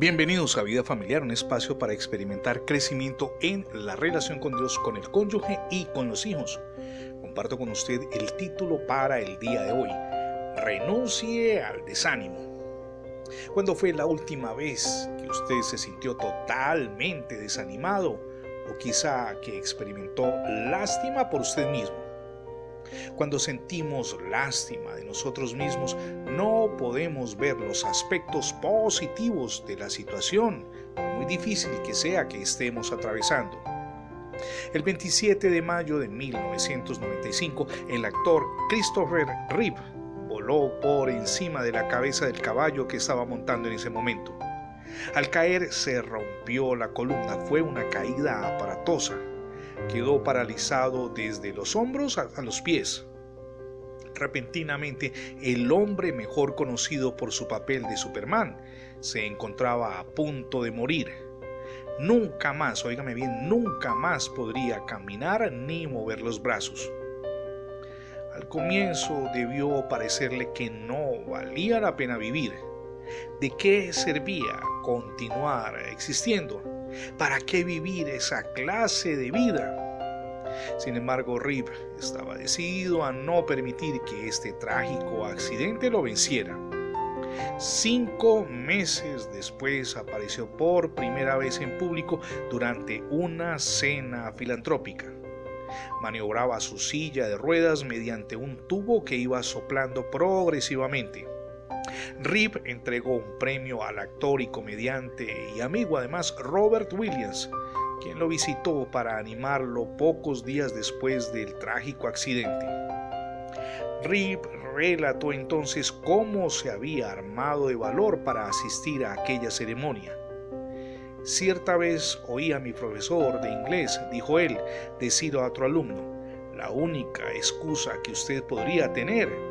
Bienvenidos a Vida Familiar, un espacio para experimentar crecimiento en la relación con Dios, con el cónyuge y con los hijos. Comparto con usted el título para el día de hoy. Renuncie al desánimo. ¿Cuándo fue la última vez que usted se sintió totalmente desanimado o quizá que experimentó lástima por usted mismo? Cuando sentimos lástima de nosotros mismos, no podemos ver los aspectos positivos de la situación, muy difícil que sea que estemos atravesando. El 27 de mayo de 1995, el actor Christopher Reeve voló por encima de la cabeza del caballo que estaba montando en ese momento. Al caer se rompió la columna, fue una caída aparatosa quedó paralizado desde los hombros a los pies. Repentinamente, el hombre mejor conocido por su papel de Superman se encontraba a punto de morir. Nunca más, oígame bien, nunca más podría caminar ni mover los brazos. Al comienzo debió parecerle que no valía la pena vivir. ¿De qué servía continuar existiendo? ¿Para qué vivir esa clase de vida? Sin embargo, Rip estaba decidido a no permitir que este trágico accidente lo venciera. Cinco meses después apareció por primera vez en público durante una cena filantrópica. Maniobraba su silla de ruedas mediante un tubo que iba soplando progresivamente. Rip entregó un premio al actor y comediante y amigo además Robert Williams, quien lo visitó para animarlo pocos días después del trágico accidente. Rip relató entonces cómo se había armado de valor para asistir a aquella ceremonia. Cierta vez oí a mi profesor de inglés, dijo él, decir a otro alumno, la única excusa que usted podría tener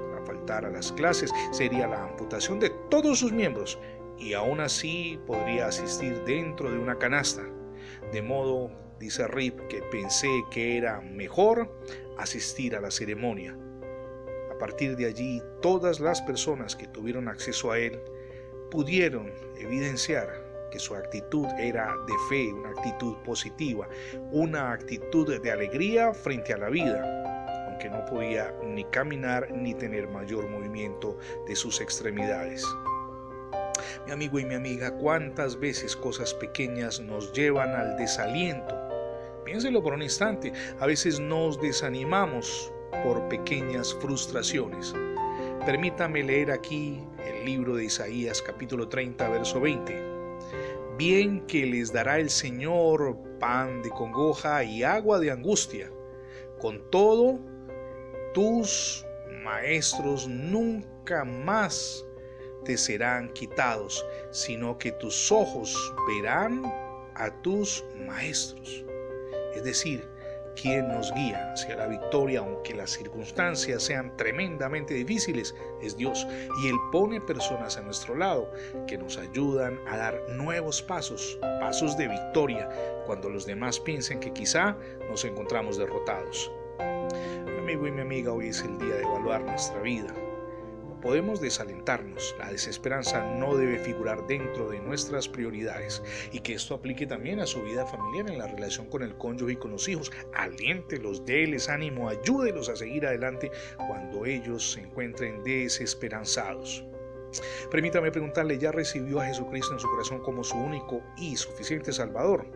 a las clases sería la amputación de todos sus miembros y aún así podría asistir dentro de una canasta. De modo, dice Rip, que pensé que era mejor asistir a la ceremonia. A partir de allí, todas las personas que tuvieron acceso a él pudieron evidenciar que su actitud era de fe, una actitud positiva, una actitud de alegría frente a la vida, aunque no podía ni caminar ni tener mayor movimiento de sus extremidades. Mi amigo y mi amiga, cuántas veces cosas pequeñas nos llevan al desaliento. Piénselo por un instante, a veces nos desanimamos por pequeñas frustraciones. Permítame leer aquí el libro de Isaías capítulo 30 verso 20. Bien que les dará el Señor pan de congoja y agua de angustia. Con todo, tus maestros nunca más te serán quitados, sino que tus ojos verán a tus maestros. Es decir, quien nos guía hacia la victoria, aunque las circunstancias sean tremendamente difíciles, es Dios. Y Él pone personas a nuestro lado que nos ayudan a dar nuevos pasos, pasos de victoria, cuando los demás piensen que quizá nos encontramos derrotados. Mi amigo y mi amiga, hoy es el día de evaluar nuestra vida podemos desalentarnos. La desesperanza no debe figurar dentro de nuestras prioridades y que esto aplique también a su vida familiar en la relación con el cónyuge y con los hijos. Aliéntelos, déles ánimo, ayúdelos a seguir adelante cuando ellos se encuentren desesperanzados. Permítame preguntarle, ¿ya recibió a Jesucristo en su corazón como su único y suficiente Salvador?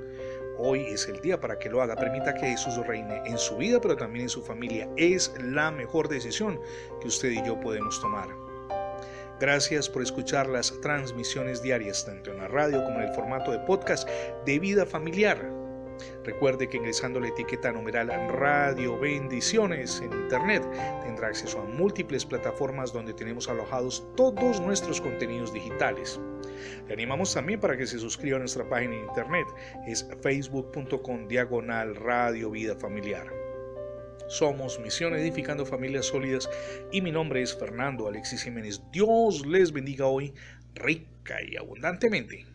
Hoy es el día para que lo haga. Permita que Jesús reine en su vida, pero también en su familia. Es la mejor decisión que usted y yo podemos tomar. Gracias por escuchar las transmisiones diarias, tanto en la radio como en el formato de podcast de vida familiar. Recuerde que ingresando la etiqueta numeral Radio Bendiciones en Internet tendrá acceso a múltiples plataformas donde tenemos alojados todos nuestros contenidos digitales. Le animamos también para que se suscriba a nuestra página en Internet, es facebook.com diagonal Radio Vida Familiar. Somos Misión Edificando Familias Sólidas y mi nombre es Fernando Alexis Jiménez. Dios les bendiga hoy rica y abundantemente.